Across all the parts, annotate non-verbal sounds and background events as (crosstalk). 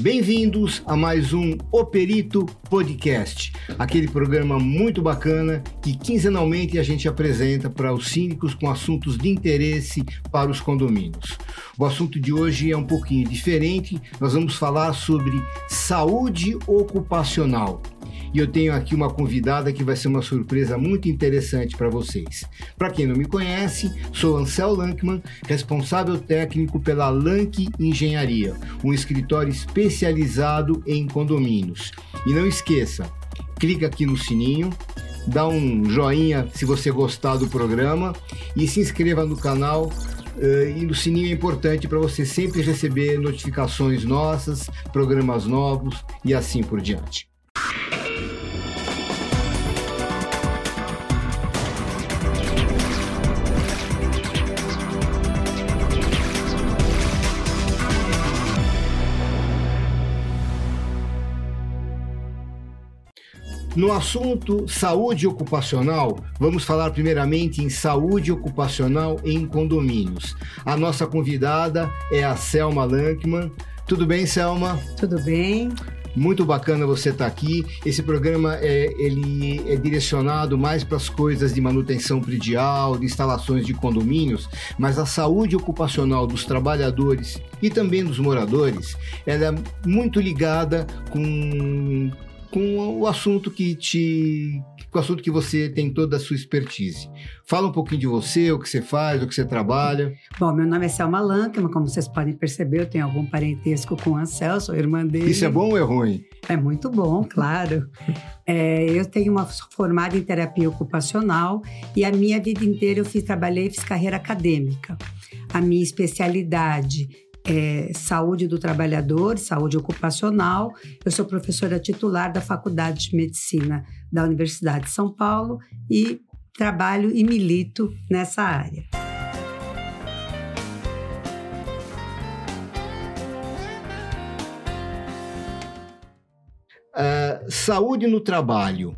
Bem-vindos a mais um O Perito Podcast, aquele programa muito bacana que quinzenalmente a gente apresenta para os síndicos com assuntos de interesse para os condomínios. O assunto de hoje é um pouquinho diferente, nós vamos falar sobre saúde ocupacional e eu tenho aqui uma convidada que vai ser uma surpresa muito interessante para vocês. Para quem não me conhece, sou Ansel Lankman, responsável técnico pela Lank Engenharia, um escritório especializado em condomínios. E não esqueça, clica aqui no sininho, dá um joinha se você gostar do programa e se inscreva no canal Uh, e o sininho é importante para você sempre receber notificações nossas, programas novos e assim por diante. No assunto saúde ocupacional, vamos falar primeiramente em saúde ocupacional em condomínios. A nossa convidada é a Selma Lankman. Tudo bem, Selma? Tudo bem. Muito bacana você estar aqui. Esse programa é, ele é direcionado mais para as coisas de manutenção predial, de instalações de condomínios, mas a saúde ocupacional dos trabalhadores e também dos moradores, ela é muito ligada com com o assunto que te com o assunto que você tem toda a sua expertise. Fala um pouquinho de você, o que você faz, o que você trabalha. Bom, meu nome é Selma Lankman, como vocês podem perceber, eu tenho algum parentesco com o Ansel, sou irmã dele. Isso é bom ou é ruim? É muito bom, (laughs) claro. é, eu tenho uma formada em terapia ocupacional e a minha vida inteira eu fiz, trabalhei, fiz carreira acadêmica. A minha especialidade é, saúde do trabalhador, saúde ocupacional. Eu sou professora titular da Faculdade de Medicina da Universidade de São Paulo e trabalho e milito nessa área. Saúde no trabalho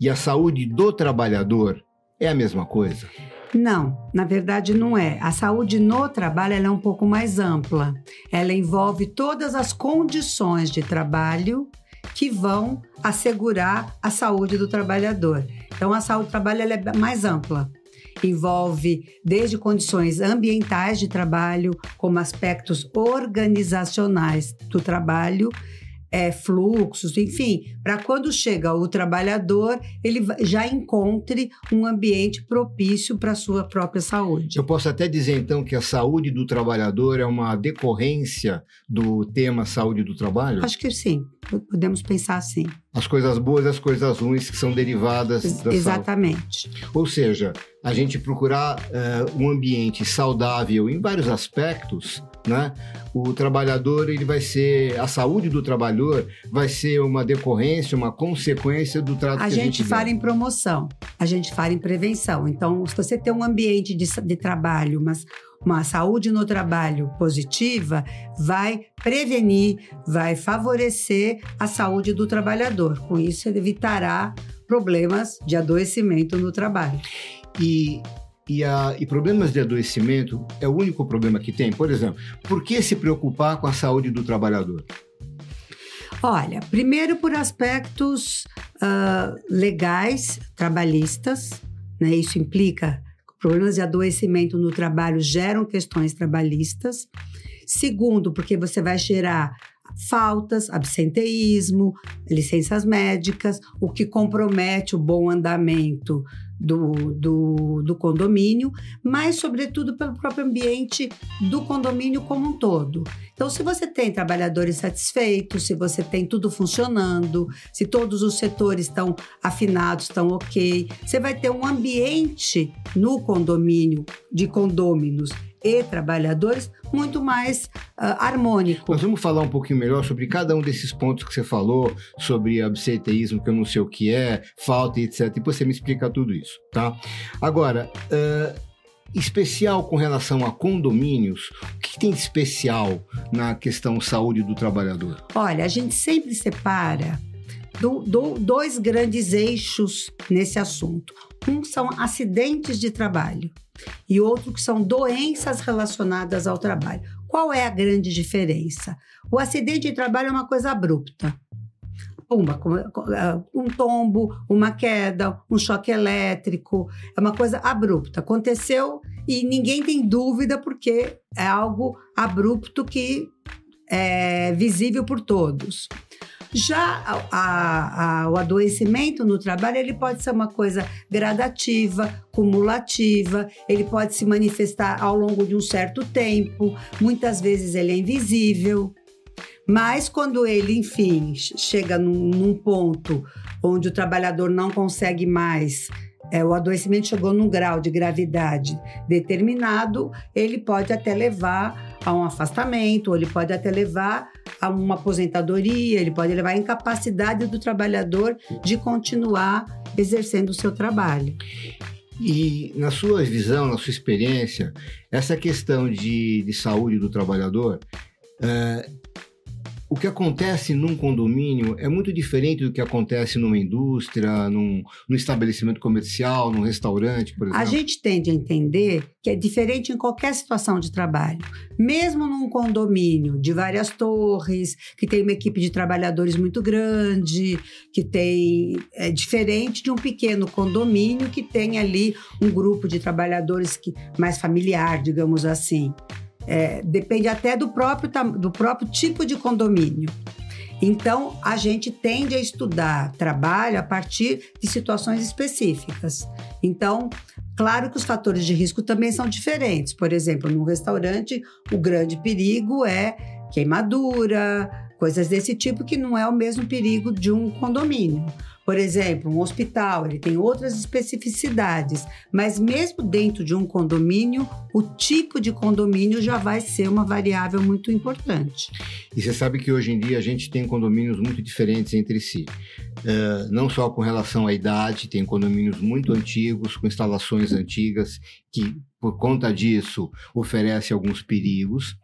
e a saúde do trabalhador é a mesma coisa? Não, na verdade não é. A saúde no trabalho é um pouco mais ampla. Ela envolve todas as condições de trabalho que vão assegurar a saúde do trabalhador. Então, a saúde do trabalho é mais ampla. Envolve desde condições ambientais de trabalho, como aspectos organizacionais do trabalho, é, fluxos, enfim, para quando chega o trabalhador, ele já encontre um ambiente propício para a sua própria saúde. Eu posso até dizer então que a saúde do trabalhador é uma decorrência do tema saúde do trabalho? Acho que sim, podemos pensar assim. As coisas boas e as coisas ruins que são derivadas Ex da Exatamente. Saúde. Ou seja, a gente procurar uh, um ambiente saudável em vários aspectos né? O trabalhador, ele vai ser, a saúde do trabalhador vai ser uma decorrência, uma consequência do trato a que gente a gente fala em promoção, a gente fala em prevenção. Então, se você tem um ambiente de, de trabalho, mas uma saúde no trabalho positiva, vai prevenir, vai favorecer a saúde do trabalhador. Com isso, ele evitará problemas de adoecimento no trabalho. E e, a, e problemas de adoecimento é o único problema que tem? Por exemplo, por que se preocupar com a saúde do trabalhador? Olha, primeiro por aspectos uh, legais, trabalhistas, né? Isso implica problemas de adoecimento no trabalho geram questões trabalhistas. Segundo, porque você vai gerar faltas, absenteísmo, licenças médicas, o que compromete o bom andamento do, do, do, condomínio, mas, sobretudo, pelo próprio ambiente do condomínio como um todo. Então, se você tem trabalhadores satisfeitos, se você tem tudo funcionando, se todos os setores estão afinados, estão ok, você vai ter um ambiente no condomínio de condôminos e trabalhadores muito mais uh, harmônico. Nós vamos falar um pouquinho melhor sobre cada um desses pontos que você falou, sobre absenteísmo, que eu não sei o que é, falta etc. Depois você me explica tudo isso, tá? Agora, uh, especial com relação a condomínios, o que tem de especial na questão saúde do trabalhador? Olha, a gente sempre separa do, do, dois grandes eixos nesse assunto. Um são acidentes de trabalho e outro que são doenças relacionadas ao trabalho. Qual é a grande diferença? O acidente de trabalho é uma coisa abrupta. Ah, um tombo, uma queda, um choque elétrico, é uma coisa abrupta. Aconteceu e ninguém tem dúvida porque é algo abrupto que é visível por todos. Já a, a, o adoecimento no trabalho ele pode ser uma coisa gradativa, cumulativa, ele pode se manifestar ao longo de um certo tempo, muitas vezes ele é invisível. Mas quando ele, enfim, chega num, num ponto onde o trabalhador não consegue mais é, o adoecimento chegou num grau de gravidade determinado, ele pode até levar a um afastamento, ou ele pode até levar a uma aposentadoria, ele pode levar a incapacidade do trabalhador de continuar exercendo o seu trabalho. E na sua visão, na sua experiência, essa questão de, de saúde do trabalhador, é, o que acontece num condomínio é muito diferente do que acontece numa indústria, num, num, estabelecimento comercial, num restaurante, por exemplo? A gente tende a entender que é diferente em qualquer situação de trabalho. Mesmo num condomínio de várias torres, que tem uma equipe de trabalhadores muito grande, que tem. É diferente de um pequeno condomínio que tem ali um grupo de trabalhadores que, mais familiar, digamos assim. É, depende até do próprio, do próprio tipo de condomínio. Então, a gente tende a estudar trabalho a partir de situações específicas. Então, claro que os fatores de risco também são diferentes. Por exemplo, num restaurante, o grande perigo é queimadura, coisas desse tipo, que não é o mesmo perigo de um condomínio. Por exemplo, um hospital, ele tem outras especificidades, mas mesmo dentro de um condomínio, o tipo de condomínio já vai ser uma variável muito importante. E você sabe que hoje em dia a gente tem condomínios muito diferentes entre si. Uh, não só com relação à idade, tem condomínios muito antigos, com instalações antigas, que por conta disso oferece alguns perigos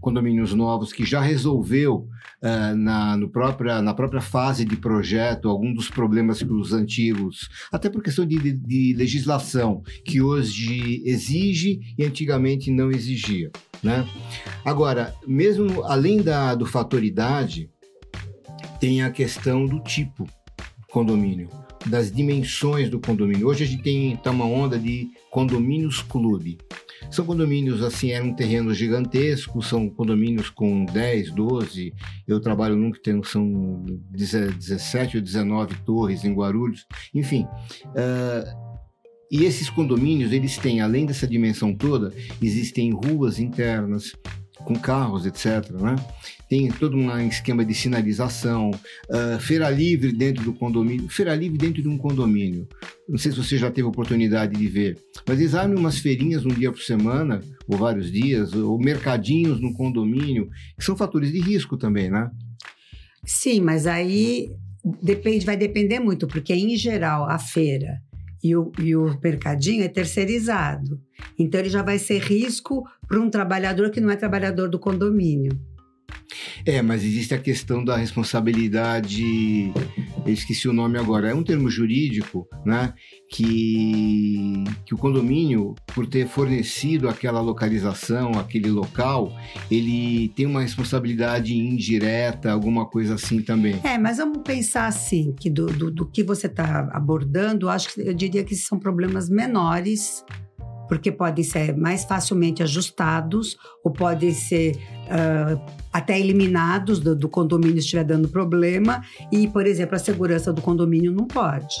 condomínios novos que já resolveu uh, na, no própria, na própria fase de projeto algum dos problemas que os antigos, até por questão de, de, legislação, que hoje exige e antigamente não exigia. Né? Agora, mesmo além da, do fator idade, tem a questão do tipo condomínio, das dimensões do condomínio. Hoje a gente tem tá uma onda de condomínios clube. São condomínios, assim, eram terrenos gigantescos, são condomínios com 10, 12. Eu trabalho num que tem, são 17 ou 19 torres em Guarulhos. Enfim, uh, e esses condomínios, eles têm, além dessa dimensão toda, existem ruas internas, com carros, etc. Né? Tem todo um esquema de sinalização, uh, feira livre dentro do condomínio, feira livre dentro de um condomínio. Não sei se você já teve oportunidade de ver, mas eles abrem umas feirinhas um dia por semana, ou vários dias, ou mercadinhos no condomínio, que são fatores de risco também, né? Sim, mas aí depende, vai depender muito, porque em geral a feira e o, e o mercadinho é terceirizado. Então ele já vai ser risco para um trabalhador que não é trabalhador do condomínio. É, mas existe a questão da responsabilidade. Eu esqueci o nome agora. É um termo jurídico, né? Que, que o condomínio, por ter fornecido aquela localização, aquele local, ele tem uma responsabilidade indireta, alguma coisa assim também. É, mas vamos pensar assim, que do, do, do que você está abordando, acho que eu diria que são problemas menores porque podem ser mais facilmente ajustados ou podem ser uh, até eliminados do, do condomínio se estiver dando problema. E, por exemplo, a segurança do condomínio não pode.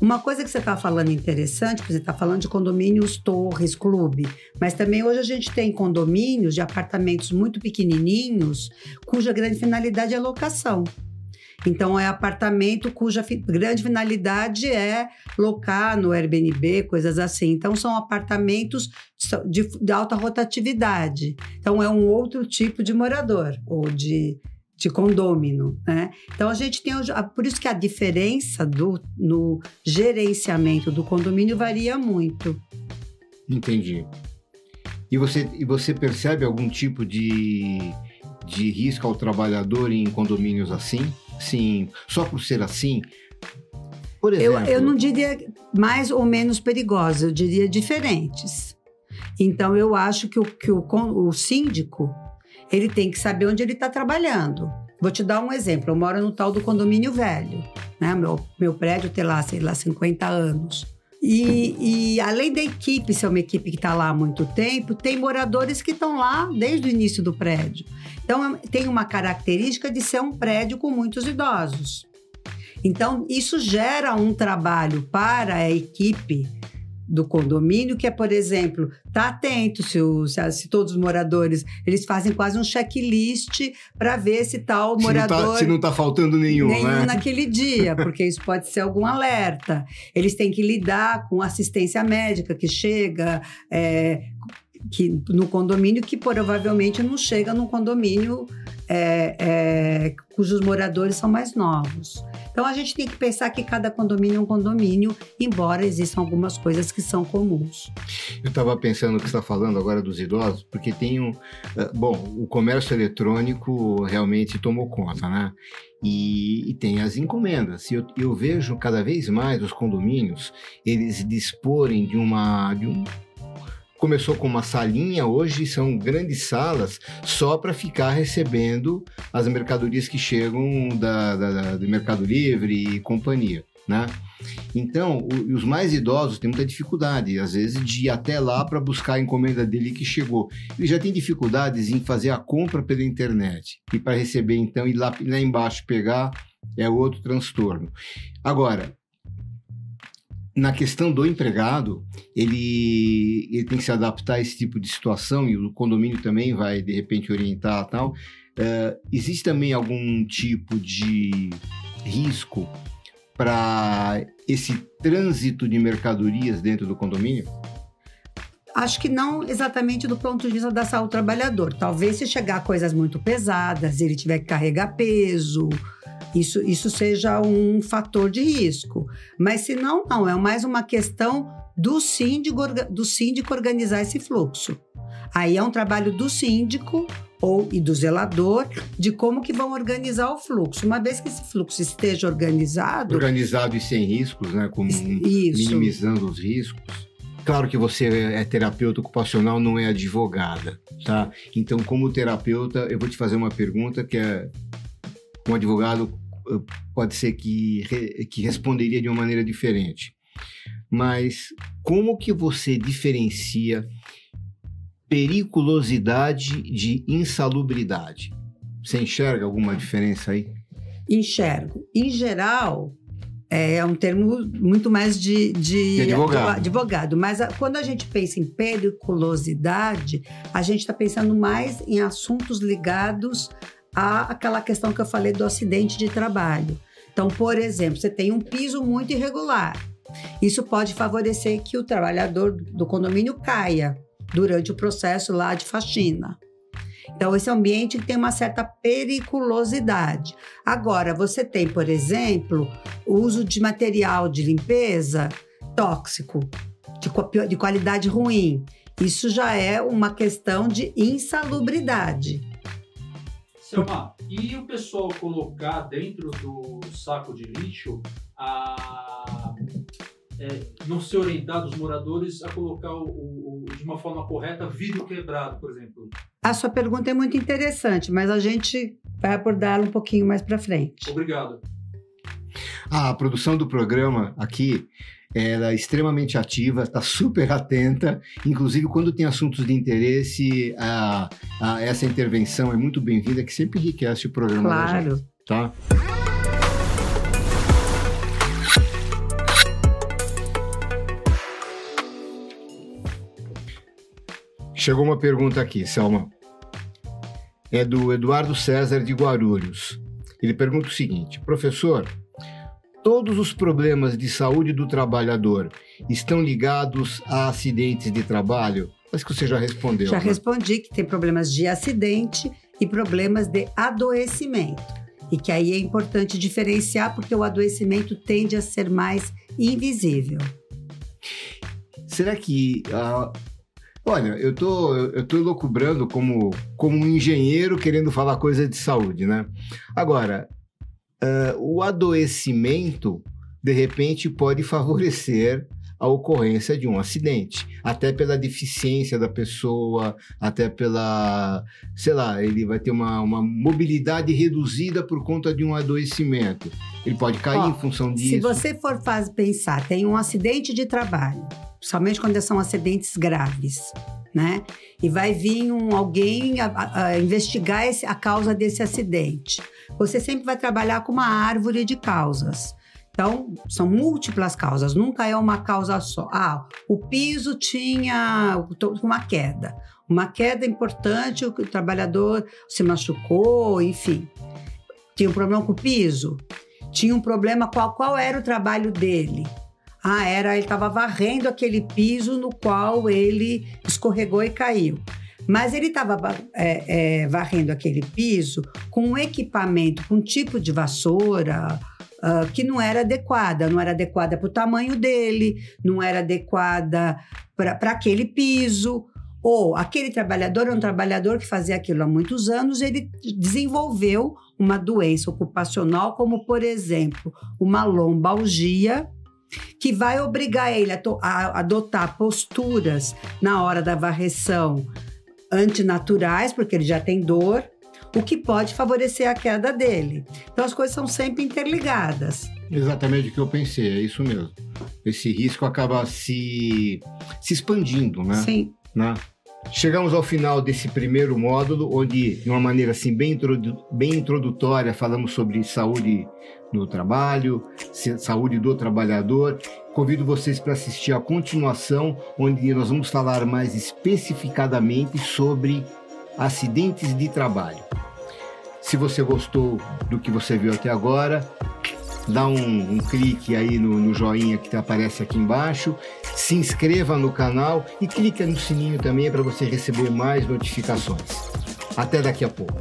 Uma coisa que você está falando interessante, você está falando de condomínios, torres, clube, mas também hoje a gente tem condomínios de apartamentos muito pequenininhos, cuja grande finalidade é locação. Então, é apartamento cuja grande finalidade é locar no Airbnb, coisas assim. Então, são apartamentos de, de alta rotatividade. Então, é um outro tipo de morador ou de, de condômino, né? Então a gente tem por isso que a diferença do no gerenciamento do condomínio varia muito. Entendi. E você e você percebe algum tipo de de risco ao trabalhador em condomínios assim? Sim, só por ser assim. Por exemplo, eu, eu não diria mais ou menos perigosa, eu diria diferentes. Então, eu acho que o, que o, o síndico ele tem que saber onde ele está trabalhando. Vou te dar um exemplo. Eu moro no tal do condomínio velho. Né? Meu, meu prédio tem lá, sei lá, 50 anos. E, e, além da equipe ser uma equipe que está lá há muito tempo, tem moradores que estão lá desde o início do prédio. Então, tem uma característica de ser um prédio com muitos idosos. Então, isso gera um trabalho para a equipe do condomínio, que é, por exemplo, tá atento se, o, se, se, todos os moradores, eles fazem quase um checklist para ver se tal se morador... Não tá, se não está faltando nenhum, Nenhum né? naquele dia, porque isso pode ser algum alerta. Eles têm que lidar com assistência médica que chega... É, que, no condomínio que provavelmente não chega num condomínio é, é, cujos moradores são mais novos. Então a gente tem que pensar que cada condomínio é um condomínio, embora existam algumas coisas que são comuns. Eu estava pensando o que está falando agora dos idosos, porque tem um. Uh, bom, o comércio eletrônico realmente tomou conta, né? E, e, tem as encomendas. Eu, eu vejo cada vez mais os condomínios eles disporem de uma de um começou com uma salinha, hoje são grandes salas só para ficar recebendo as mercadorias que chegam da, da, do Mercado Livre e companhia, né? Então, o, os mais idosos têm muita dificuldade, às vezes, de ir até lá para buscar a encomenda dele que chegou. Ele já tem dificuldades em fazer a compra pela internet e para receber, então, ir lá, lá embaixo pegar é outro transtorno. Agora, na questão do empregado, ele, ele tem que se adaptar a esse tipo de situação e o condomínio também vai, de repente, orientar tal. Uh, existe também algum tipo de risco para esse trânsito de mercadorias dentro do condomínio? Acho que não exatamente do ponto de vista da saúde do trabalhador. Talvez se chegar coisas muito pesadas, ele tiver que carregar peso, isso, isso seja um fator de risco. Mas se não, não, é mais uma questão do síndico, do síndico organizar esse fluxo. Aí é um trabalho do síndico ou e do zelador de como que vão organizar o fluxo. Uma vez que esse fluxo esteja organizado, organizado e sem riscos, né, como isso. minimizando os riscos. Claro que você é terapeuta ocupacional, não é advogada, tá? Então, como terapeuta, eu vou te fazer uma pergunta que é um advogado eh, pode ser que, que responderia de uma maneira diferente. Mas como que você diferencia periculosidade de insalubridade? Você enxerga alguma diferença aí? Enxergo. Em geral, é um termo muito mais de, de, de advogado. advogado. Mas a, quando a gente pensa em periculosidade, a gente está pensando mais em assuntos ligados a aquela questão que eu falei do acidente de trabalho. Então, por exemplo, você tem um piso muito irregular. Isso pode favorecer que o trabalhador do condomínio caia durante o processo lá de faxina. Então, esse ambiente tem uma certa periculosidade. Agora, você tem, por exemplo, o uso de material de limpeza tóxico, de, de qualidade ruim. Isso já é uma questão de insalubridade. Selma, e o pessoal colocar dentro do saco de lixo a. É, não ser orientado os moradores a colocar o, o, de uma forma correta vidro quebrado, por exemplo? A sua pergunta é muito interessante, mas a gente vai abordá-la um pouquinho mais para frente. Obrigado. Ah, a produção do programa aqui ela é extremamente ativa, está super atenta, inclusive quando tem assuntos de interesse, a, a essa intervenção é muito bem-vinda, que sempre enriquece o programa claro. Gente, tá? Chegou uma pergunta aqui, Selma. É do Eduardo César de Guarulhos. Ele pergunta o seguinte: professor, todos os problemas de saúde do trabalhador estão ligados a acidentes de trabalho? Acho que você já respondeu. Já né? respondi que tem problemas de acidente e problemas de adoecimento. E que aí é importante diferenciar porque o adoecimento tende a ser mais invisível. Será que uh, Olha, eu tô, eu tô elocubrando como, como um engenheiro querendo falar coisa de saúde, né? Agora, uh, o adoecimento, de repente, pode favorecer a ocorrência de um acidente, até pela deficiência da pessoa, até pela, sei lá, ele vai ter uma, uma mobilidade reduzida por conta de um adoecimento. Ele pode cair Ó, em função disso. Se você for faz, pensar, tem um acidente de trabalho, somente quando são acidentes graves, né? E vai vir um, alguém a, a- a investigar esse- a causa desse acidente. Você sempre vai trabalhar com uma árvore de causas. Então, são múltiplas causas, nunca é uma causa só. Ah, o piso tinha uma queda. Uma queda importante, o trabalhador se machucou, enfim. Tinha um problema com o piso? Tinha um problema, qual, qual era o trabalho dele? Ah, era, ele estava varrendo aquele piso no qual ele escorregou e caiu. Mas ele estava é, é, varrendo aquele piso com um equipamento, com um tipo de vassoura ah, que não era adequada. Não era adequada para o tamanho dele, não era adequada para aquele piso. Ou aquele trabalhador é um trabalhador que fazia aquilo há muitos anos, ele desenvolveu uma doença ocupacional, como por exemplo, uma lombalgia, que vai obrigar ele a, a adotar posturas na hora da varreção antinaturais, porque ele já tem dor, o que pode favorecer a queda dele. Então as coisas são sempre interligadas. Exatamente o que eu pensei, é isso mesmo. Esse risco acaba se, se expandindo, né? Sim. né? Chegamos ao final desse primeiro módulo, onde, de uma maneira assim bem, introdu- bem introdutória, falamos sobre saúde no trabalho, saúde do trabalhador. Convido vocês para assistir a continuação, onde nós vamos falar mais especificadamente sobre acidentes de trabalho. Se você gostou do que você viu até agora, dá um, um clique aí no, no joinha que aparece aqui embaixo, se inscreva no canal e clique no sininho também para você receber mais notificações. Até daqui a pouco.